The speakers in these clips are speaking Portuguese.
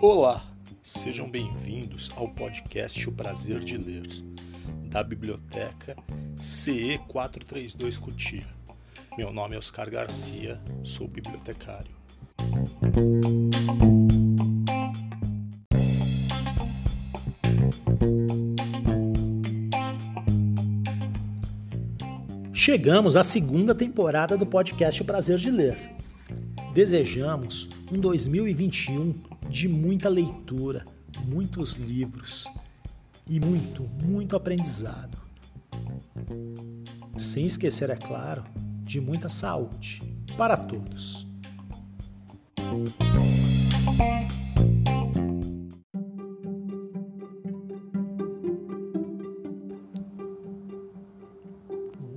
Olá, sejam bem-vindos ao podcast O Prazer de Ler, da biblioteca CE 432 Cutia. Meu nome é Oscar Garcia, sou bibliotecário. Chegamos à segunda temporada do podcast O Prazer de Ler. Desejamos um 2021 de muita leitura, muitos livros e muito, muito aprendizado. Sem esquecer, é claro, de muita saúde para todos.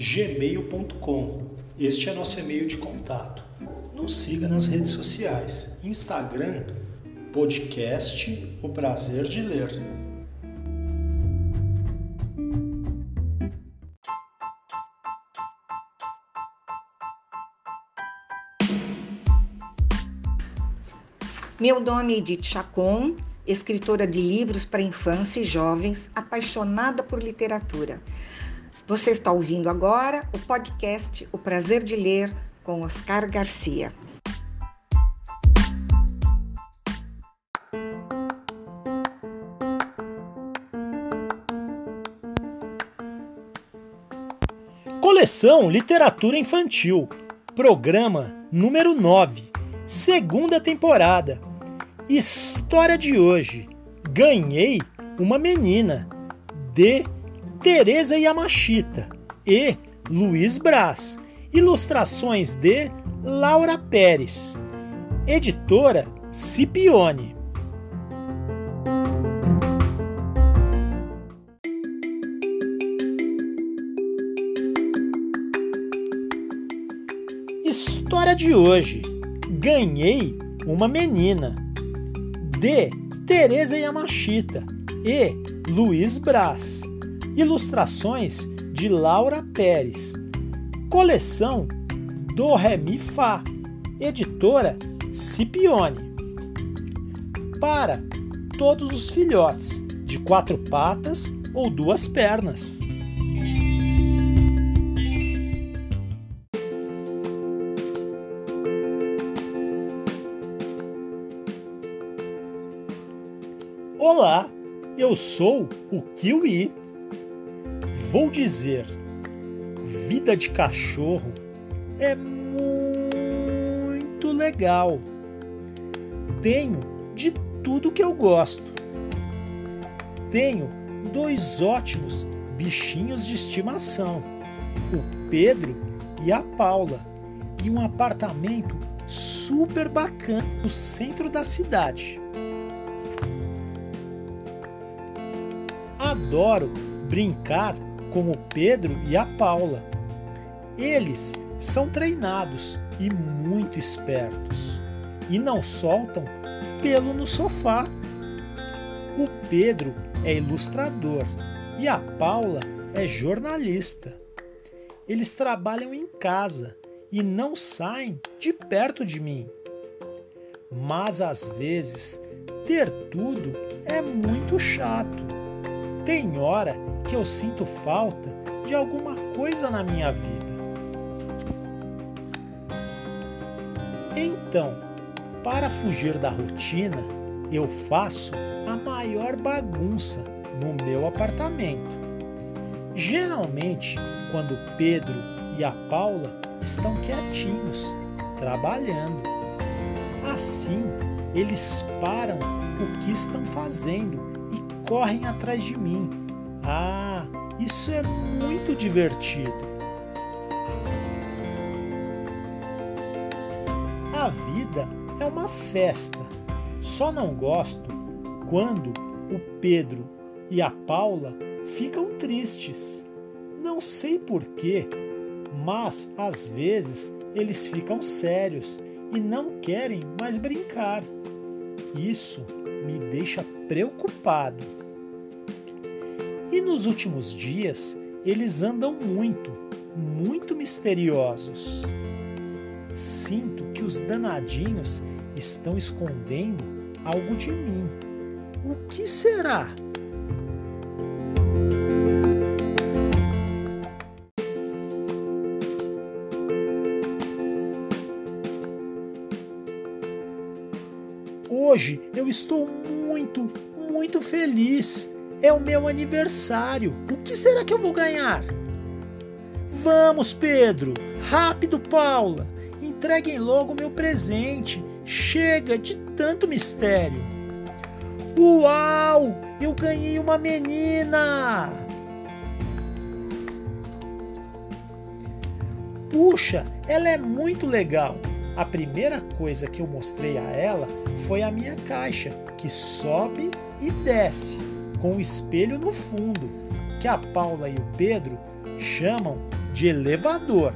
gmail.com. Este é nosso e-mail de contato. Nos siga nas redes sociais, Instagram, podcast O Prazer de Ler. Meu nome é Edith Chacon, escritora de livros para infância e jovens, apaixonada por literatura. Você está ouvindo agora o podcast O Prazer de Ler com Oscar Garcia. Coleção Literatura Infantil, programa número 9, segunda temporada. História de hoje: Ganhei uma menina, de Teresa Yamashita e Luiz Braz. Ilustrações de Laura Pérez. Editora Cipione. História de hoje. Ganhei uma menina. De Teresa Yamashita e Luiz Braz. Ilustrações de Laura Pérez. Coleção do Remi Fá. Editora Cipione. Para todos os filhotes de quatro patas ou duas pernas. Olá, eu sou o Kiwi. Vou dizer, vida de cachorro é muito legal. Tenho de tudo que eu gosto. Tenho dois ótimos bichinhos de estimação, o Pedro e a Paula, e um apartamento super bacana no centro da cidade. adoro brincar com o Pedro e a Paula. Eles são treinados e muito espertos e não soltam pelo no sofá. O Pedro é ilustrador e a Paula é jornalista. Eles trabalham em casa e não saem de perto de mim. Mas às vezes ter tudo é muito chato tem hora que eu sinto falta de alguma coisa na minha vida. Então, para fugir da rotina, eu faço a maior bagunça no meu apartamento. Geralmente, quando Pedro e a Paula estão quietinhos, trabalhando. Assim, eles param o que estão fazendo correm atrás de mim. Ah, isso é muito divertido. A vida é uma festa. Só não gosto quando o Pedro e a Paula ficam tristes. Não sei porquê, mas às vezes eles ficam sérios e não querem mais brincar. Isso me deixa preocupado. E nos últimos dias eles andam muito, muito misteriosos. Sinto que os danadinhos estão escondendo algo de mim. O que será? Estou muito, muito feliz. É o meu aniversário. O que será que eu vou ganhar? Vamos, Pedro! Rápido, Paula! Entreguem logo o meu presente. Chega de tanto mistério. Uau! Eu ganhei uma menina! Puxa, ela é muito legal. A primeira coisa que eu mostrei a ela foi a minha caixa, que sobe e desce, com o espelho no fundo, que a Paula e o Pedro chamam de elevador.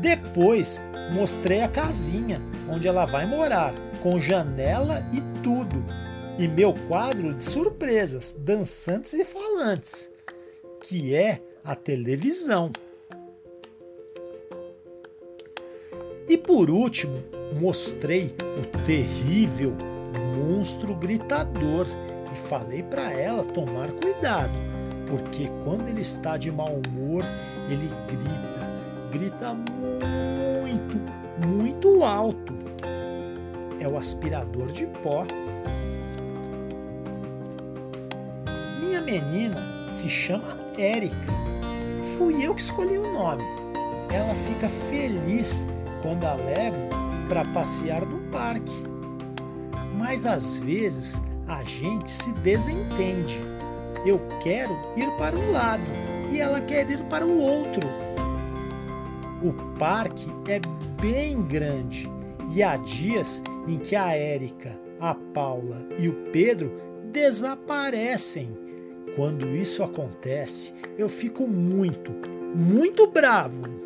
Depois mostrei a casinha onde ela vai morar, com janela e tudo, e meu quadro de surpresas, dançantes e falantes, que é a televisão. E por último, mostrei o terrível monstro gritador e falei para ela tomar cuidado, porque quando ele está de mau humor, ele grita, grita muito, muito alto. É o aspirador de pó. Minha menina se chama Érica. Fui eu que escolhi o nome. Ela fica feliz quando a levo para passear no parque. Mas às vezes a gente se desentende. Eu quero ir para um lado e ela quer ir para o outro. O parque é bem grande e há dias em que a Érica, a Paula e o Pedro desaparecem. Quando isso acontece, eu fico muito, muito bravo.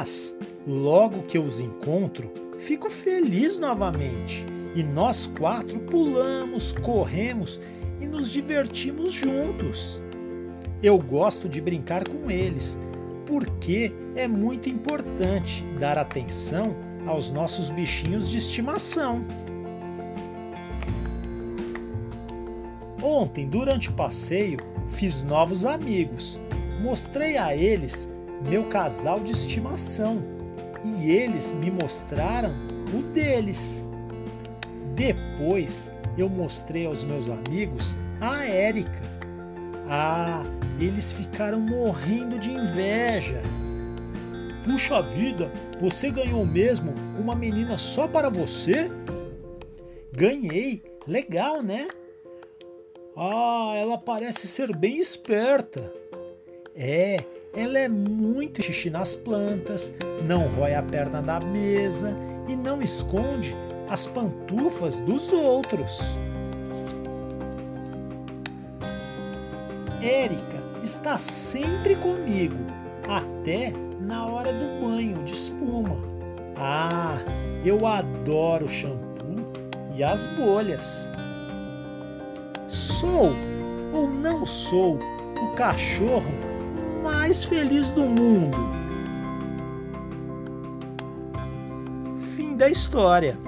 Mas, logo que os encontro, fico feliz novamente e nós quatro pulamos, corremos e nos divertimos juntos. Eu gosto de brincar com eles porque é muito importante dar atenção aos nossos bichinhos de estimação. Ontem, durante o passeio, fiz novos amigos. Mostrei a eles meu casal de estimação e eles me mostraram o deles. Depois eu mostrei aos meus amigos a Érica. Ah, eles ficaram morrendo de inveja. Puxa vida, você ganhou mesmo uma menina só para você? Ganhei, legal, né? Ah, ela parece ser bem esperta. É, ela é muito xixi nas plantas, não rói a perna da mesa e não esconde as pantufas dos outros. Érica está sempre comigo, até na hora do banho de espuma. Ah, eu adoro o shampoo e as bolhas. Sou ou não sou o cachorro mais feliz do mundo. Fim da história.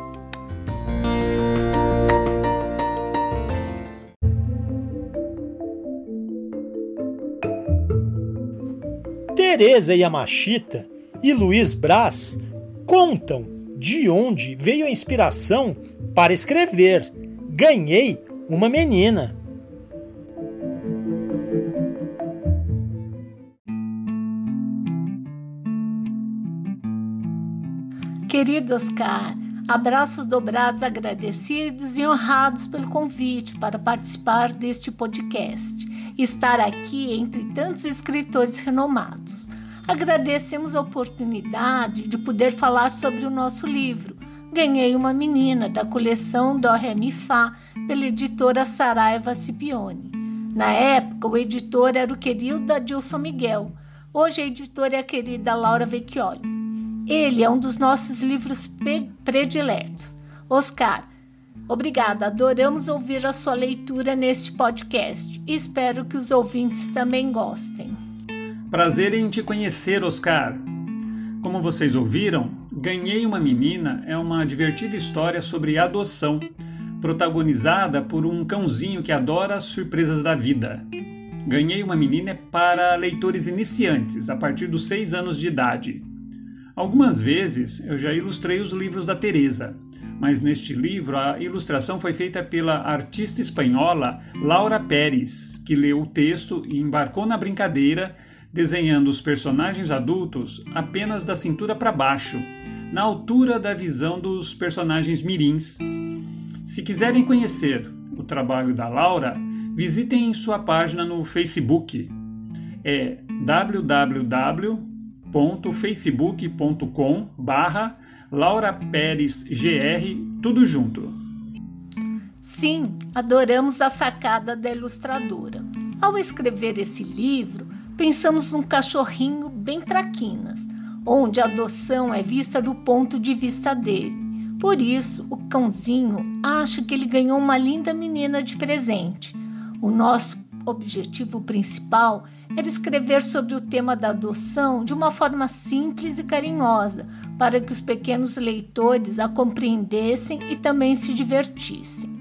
Teresa Yamashita e Luiz Braz contam de onde veio a inspiração para escrever Ganhei uma menina. Querido Oscar, Abraços dobrados, agradecidos e honrados pelo convite para participar deste podcast e estar aqui entre tantos escritores renomados. Agradecemos a oportunidade de poder falar sobre o nosso livro. Ganhei uma menina da coleção Dó Ré Mi Fá pela editora Saraiva Scipione. Na época, o editor era o querido Adilson Miguel. Hoje a editora é a querida Laura Vecchioli. Ele é um dos nossos livros prediletos. Oscar, obrigada, adoramos ouvir a sua leitura neste podcast espero que os ouvintes também gostem. Prazer em te conhecer, Oscar. Como vocês ouviram, Ganhei uma Menina é uma divertida história sobre adoção, protagonizada por um cãozinho que adora as surpresas da vida. Ganhei uma Menina é para leitores iniciantes, a partir dos 6 anos de idade. Algumas vezes eu já ilustrei os livros da Teresa, mas neste livro a ilustração foi feita pela artista espanhola Laura Pérez, que leu o texto e embarcou na brincadeira, desenhando os personagens adultos apenas da cintura para baixo, na altura da visão dos personagens mirins. Se quiserem conhecer o trabalho da Laura, visitem sua página no Facebook. É www www.facebook.com barra Laura Pérez GR, tudo junto. Sim, adoramos a sacada da ilustradora. Ao escrever esse livro, pensamos num cachorrinho bem traquinas, onde a adoção é vista do ponto de vista dele. Por isso, o cãozinho acha que ele ganhou uma linda menina de presente. O nosso objetivo principal era escrever sobre o tema da adoção de uma forma simples e carinhosa, para que os pequenos leitores a compreendessem e também se divertissem.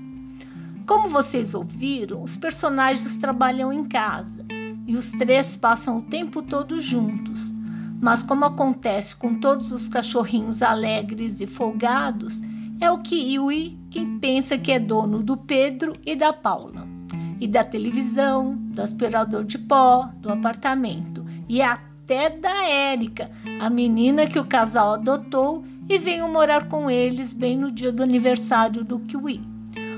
Como vocês ouviram, os personagens trabalham em casa e os três passam o tempo todo juntos. Mas, como acontece com todos os cachorrinhos alegres e folgados, é o Kiwi quem pensa que é dono do Pedro e da Paula e da televisão, do aspirador de pó, do apartamento e até da Érica, a menina que o casal adotou e veio morar com eles bem no dia do aniversário do Kiwi.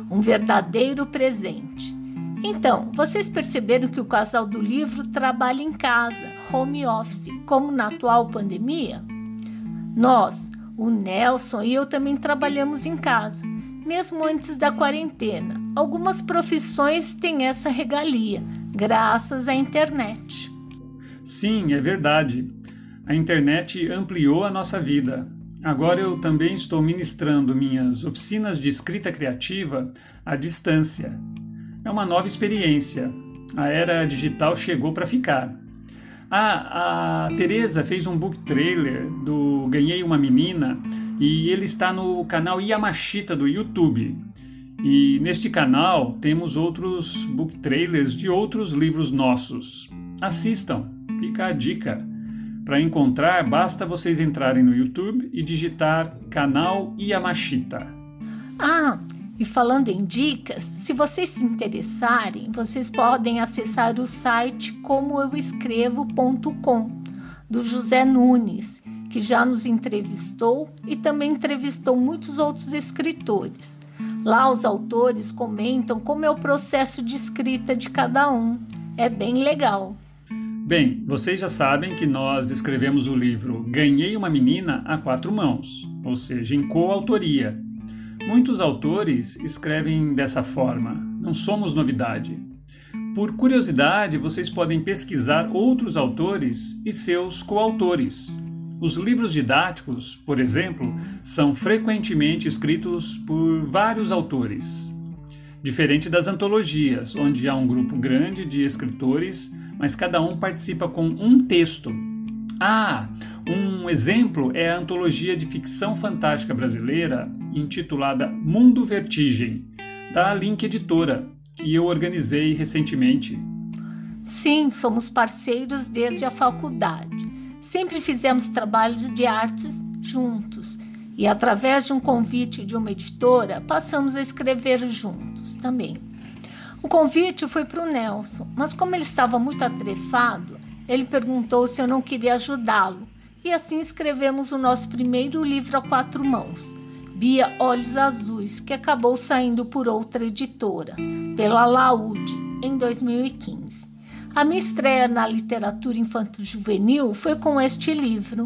Um verdadeiro presente. Então, vocês perceberam que o casal do livro trabalha em casa, home office, como na atual pandemia? Nós, o Nelson e eu também trabalhamos em casa mesmo antes da quarentena. Algumas profissões têm essa regalia, graças à internet. Sim, é verdade. A internet ampliou a nossa vida. Agora eu também estou ministrando minhas oficinas de escrita criativa à distância. É uma nova experiência. A era digital chegou para ficar. Ah, a Teresa fez um book trailer do Ganhei uma Menina e ele está no canal Yamashita do YouTube. E neste canal temos outros book trailers de outros livros nossos. Assistam, fica a dica. Para encontrar, basta vocês entrarem no YouTube e digitar canal Yamashita. Ah, e falando em dicas, se vocês se interessarem, vocês podem acessar o site comoeuescrevo.com do José Nunes que já nos entrevistou e também entrevistou muitos outros escritores. Lá os autores comentam como é o processo de escrita de cada um. É bem legal. Bem, vocês já sabem que nós escrevemos o livro Ganhei uma Menina a Quatro Mãos, ou seja, em coautoria. Muitos autores escrevem dessa forma, não somos novidade. Por curiosidade, vocês podem pesquisar outros autores e seus coautores. Os livros didáticos, por exemplo, são frequentemente escritos por vários autores. Diferente das antologias, onde há um grupo grande de escritores, mas cada um participa com um texto. Ah, um exemplo é a antologia de ficção fantástica brasileira intitulada Mundo Vertigem, da Link Editora, que eu organizei recentemente. Sim, somos parceiros desde a faculdade. Sempre fizemos trabalhos de artes juntos e, através de um convite de uma editora, passamos a escrever juntos também. O convite foi para o Nelson, mas como ele estava muito atrefado, ele perguntou se eu não queria ajudá-lo e assim escrevemos o nosso primeiro livro a quatro mãos, Bia Olhos Azuis, que acabou saindo por outra editora, pela Laude, em 2015. A minha estreia na literatura infanto-juvenil foi com este livro.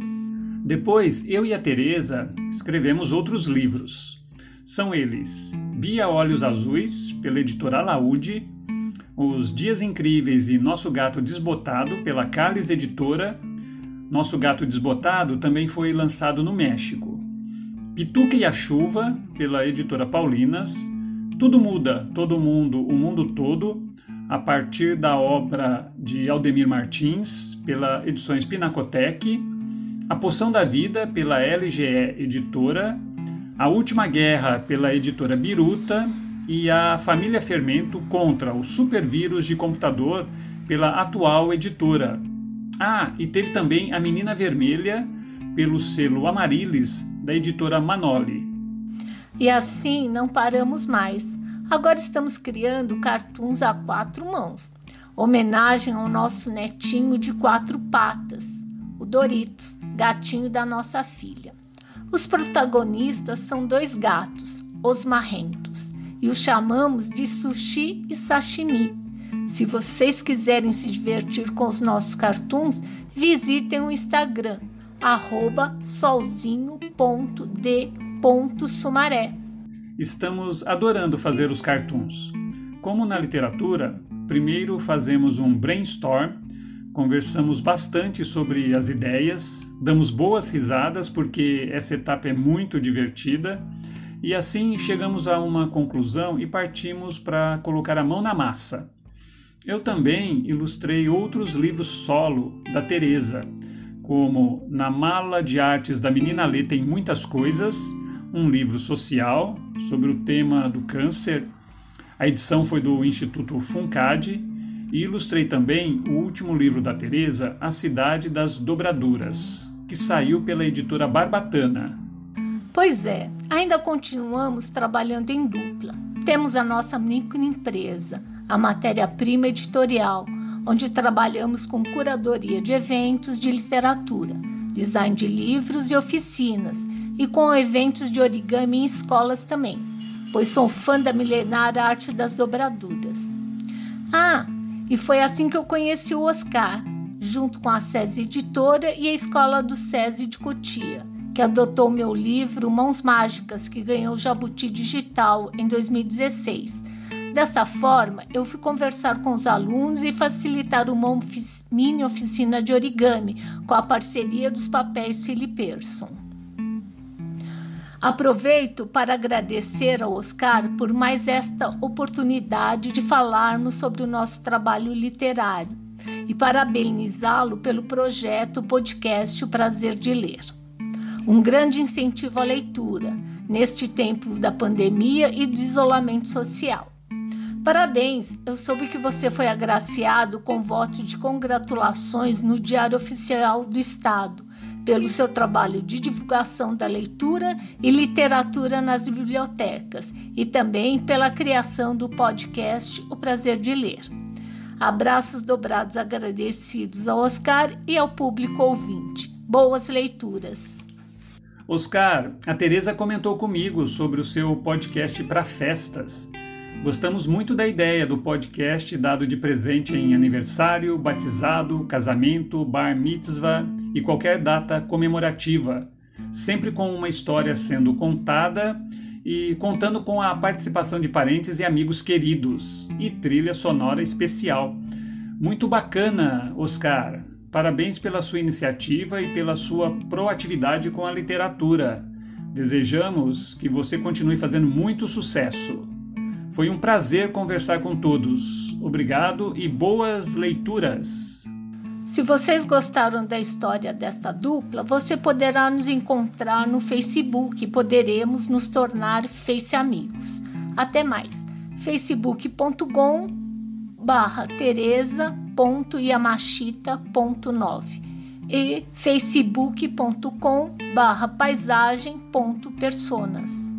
Depois, eu e a Teresa escrevemos outros livros. São eles Bia Olhos Azuis, pela editora Laude, Os Dias Incríveis e Nosso Gato Desbotado, pela Calis Editora. Nosso Gato Desbotado também foi lançado no México. Pituca e a Chuva, pela editora Paulinas. Tudo Muda, Todo Mundo, O Mundo Todo, a partir da obra de Aldemir Martins, pela Edições Pinacotec, A Poção da Vida, pela LGE Editora, A Última Guerra, pela editora Biruta, e A Família Fermento contra o Supervírus de Computador, pela atual editora. Ah, e teve também A Menina Vermelha, pelo selo Amarilis, da editora Manoli. E assim não paramos mais. Agora estamos criando cartoons a quatro mãos, homenagem ao nosso netinho de quatro patas, o Doritos, gatinho da nossa filha. Os protagonistas são dois gatos, os marrentos, e os chamamos de sushi e sashimi. Se vocês quiserem se divertir com os nossos cartoons, visitem o Instagram, solzinho.d.sumaré estamos adorando fazer os cartoons. Como na literatura, primeiro fazemos um brainstorm, conversamos bastante sobre as ideias, damos boas risadas porque essa etapa é muito divertida e assim chegamos a uma conclusão e partimos para colocar a mão na massa. Eu também ilustrei outros livros solo da Teresa, como Na Mala de Artes da Menina Lê tem muitas coisas, um livro social sobre o tema do câncer. A edição foi do Instituto Funcad e ilustrei também o último livro da Teresa, A Cidade das Dobraduras, que saiu pela editora Barbatana. Pois é, ainda continuamos trabalhando em dupla. Temos a nossa microempresa, a matéria-prima editorial, onde trabalhamos com curadoria de eventos de literatura, design de livros e oficinas e com eventos de origami em escolas também, pois sou fã da milenar arte das dobraduras. Ah, e foi assim que eu conheci o Oscar, junto com a SESI Editora e a Escola do SESI de Cotia, que adotou meu livro Mãos Mágicas, que ganhou o Jabuti Digital em 2016. Dessa forma, eu fui conversar com os alunos e facilitar uma mini oficina de origami com a parceria dos papéis Philipperson. Aproveito para agradecer ao Oscar por mais esta oportunidade de falarmos sobre o nosso trabalho literário e parabenizá-lo pelo projeto podcast O Prazer de Ler. Um grande incentivo à leitura neste tempo da pandemia e de isolamento social. Parabéns! Eu soube que você foi agraciado com voto de congratulações no Diário Oficial do Estado pelo seu trabalho de divulgação da leitura e literatura nas bibliotecas e também pela criação do podcast O Prazer de Ler. Abraços dobrados agradecidos ao Oscar e ao público ouvinte. Boas leituras. Oscar, a Teresa comentou comigo sobre o seu podcast para festas. Gostamos muito da ideia do podcast dado de presente em aniversário, batizado, casamento, bar mitzvah e qualquer data comemorativa, sempre com uma história sendo contada e contando com a participação de parentes e amigos queridos e trilha sonora especial. Muito bacana, Oscar. Parabéns pela sua iniciativa e pela sua proatividade com a literatura. Desejamos que você continue fazendo muito sucesso. Foi um prazer conversar com todos. Obrigado e boas leituras. Se vocês gostaram da história desta dupla, você poderá nos encontrar no Facebook e poderemos nos tornar Face Amigos. Até mais. facebook.com barra teresa.yamashita.9 e facebook.com barra paisagem.personas.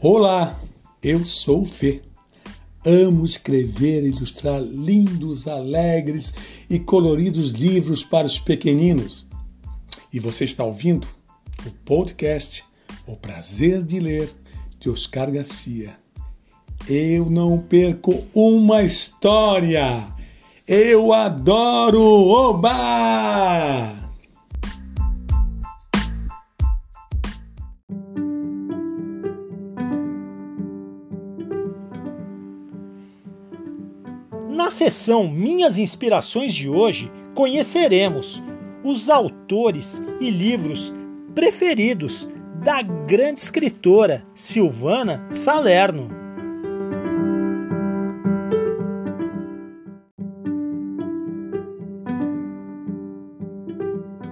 Olá, eu sou o Fê. Amo escrever e ilustrar lindos, alegres e coloridos livros para os pequeninos. E você está ouvindo o podcast O Prazer de Ler de Oscar Garcia. Eu não perco uma história. Eu adoro Oba! Na sessão Minhas Inspirações de hoje, conheceremos os autores e livros preferidos da grande escritora Silvana Salerno.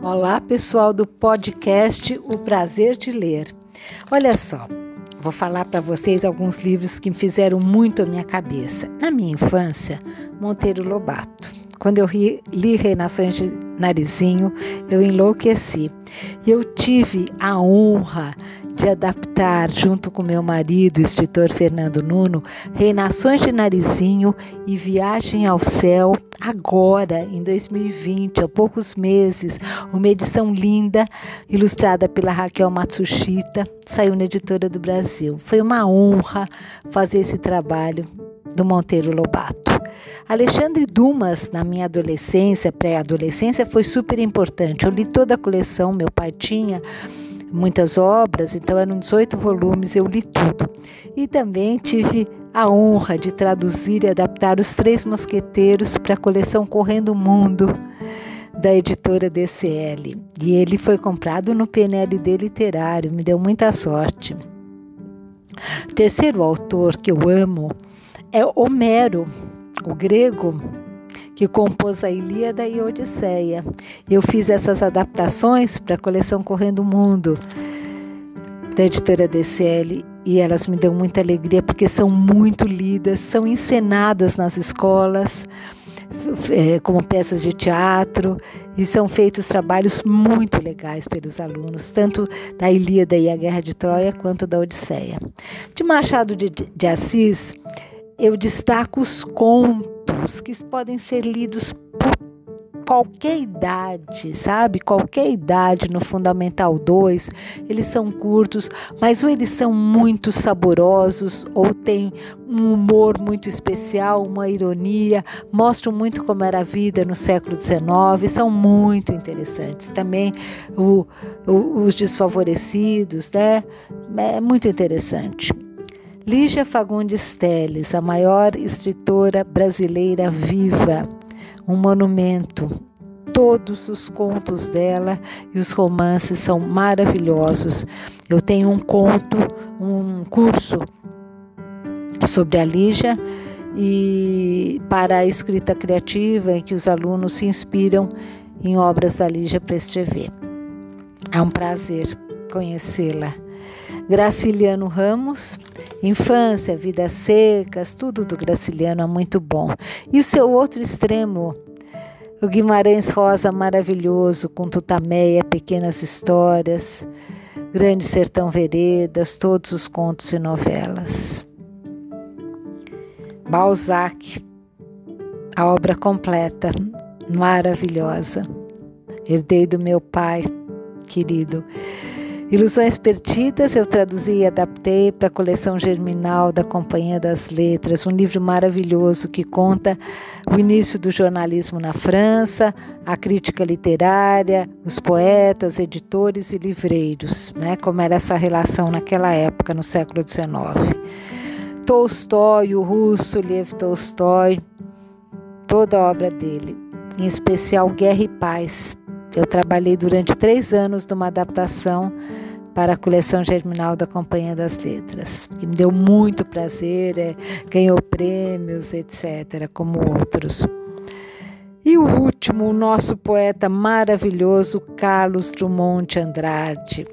Olá, pessoal do podcast O Prazer de Ler. Olha só, vou falar para vocês alguns livros que fizeram muito a minha cabeça. Na minha infância, Monteiro Lobato. Quando eu li Reinações de Narizinho, eu enlouqueci. E eu tive a honra de adaptar, junto com meu marido, o escritor Fernando Nuno, Reinações de Narizinho e Viagem ao Céu, agora, em 2020, há poucos meses. Uma edição linda, ilustrada pela Raquel Matsushita, saiu na Editora do Brasil. Foi uma honra fazer esse trabalho do Monteiro Lobato. Alexandre Dumas, na minha adolescência, pré-adolescência, foi super importante. Eu li toda a coleção, meu pai tinha muitas obras, então eram 18 volumes, eu li tudo. E também tive a honra de traduzir e adaptar Os Três Mosqueteiros para a coleção Correndo o Mundo da editora DCL. E ele foi comprado no PNLD Literário, me deu muita sorte. O terceiro autor que eu amo é Homero, o grego que compôs a Ilíada e a Odisseia. Eu fiz essas adaptações para a coleção Correndo o Mundo da editora DCL e elas me dão muita alegria porque são muito lidas, são encenadas nas escolas é, como peças de teatro e são feitos trabalhos muito legais pelos alunos, tanto da Ilíada e a Guerra de Troia quanto da Odisseia. De Machado de, de Assis, eu destaco os contos que podem ser lidos por qualquer idade, sabe? Qualquer idade no Fundamental 2, eles são curtos, mas ou eles são muito saborosos, ou tem um humor muito especial, uma ironia, mostram muito como era a vida no século XIX, são muito interessantes. Também o, o, os desfavorecidos, né? É muito interessante. Lígia Fagundes Teles, a maior escritora brasileira viva, um monumento. Todos os contos dela e os romances são maravilhosos. Eu tenho um conto, um curso sobre a Lígia e para a escrita criativa em que os alunos se inspiram em obras da Lígia para escrever. É um prazer conhecê-la. Graciliano Ramos, infância, vidas secas, tudo do Graciliano é muito bom. E o seu outro extremo, o Guimarães Rosa maravilhoso, com Tutameia, pequenas histórias, Grande Sertão Veredas, todos os contos e novelas. Balzac, a obra completa, maravilhosa. Herdei do meu pai, querido. Ilusões Perdidas eu traduzi e adaptei para a coleção germinal da Companhia das Letras, um livro maravilhoso que conta o início do jornalismo na França, a crítica literária, os poetas, editores e livreiros, né? como era essa relação naquela época, no século XIX. Tolstói, o russo Lev Tolstói, toda a obra dele, em especial Guerra e Paz, eu trabalhei durante três anos numa adaptação para a coleção germinal da Companhia das Letras, que me deu muito prazer, é, ganhou prêmios, etc., como outros. E o último, o nosso poeta maravilhoso, Carlos Drummond de Andrade.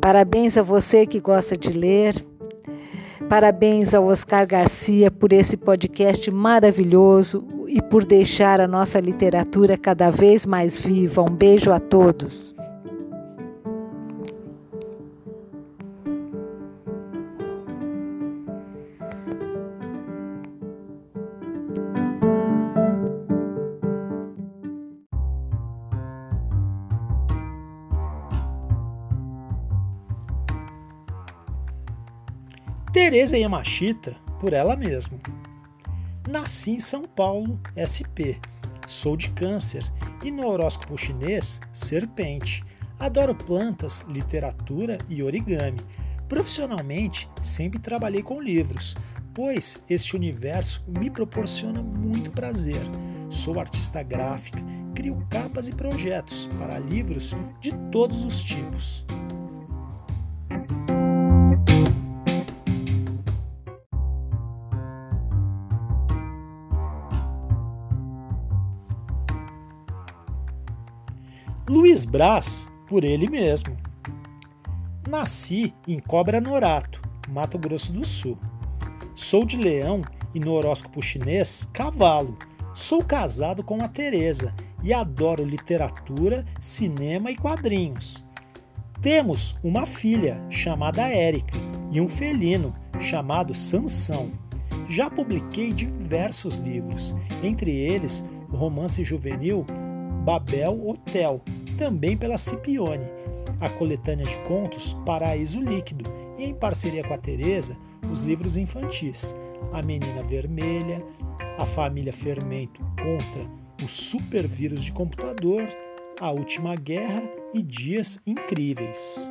Parabéns a você que gosta de ler. Parabéns ao Oscar Garcia por esse podcast maravilhoso e por deixar a nossa literatura cada vez mais viva. Um beijo a todos. Teresa Yamashita, por ela mesma. Nasci em São Paulo, SP. Sou de câncer e no horóscopo chinês, serpente. Adoro plantas, literatura e origami. Profissionalmente, sempre trabalhei com livros, pois este universo me proporciona muito prazer. Sou artista gráfica, crio capas e projetos para livros de todos os tipos. Braz, por ele mesmo. Nasci em Cobra Norato, Mato Grosso do Sul. Sou de leão e no horóscopo chinês, cavalo. Sou casado com a Teresa e adoro literatura, cinema e quadrinhos. Temos uma filha chamada Érica e um felino chamado Sansão. Já publiquei diversos livros, entre eles o romance juvenil Babel Hotel, também pela Cipione, a coletânea de contos Paraíso Líquido e, em parceria com a Teresa, os livros infantis A Menina Vermelha, A Família Fermento contra o Supervírus de Computador, A Última Guerra e Dias Incríveis.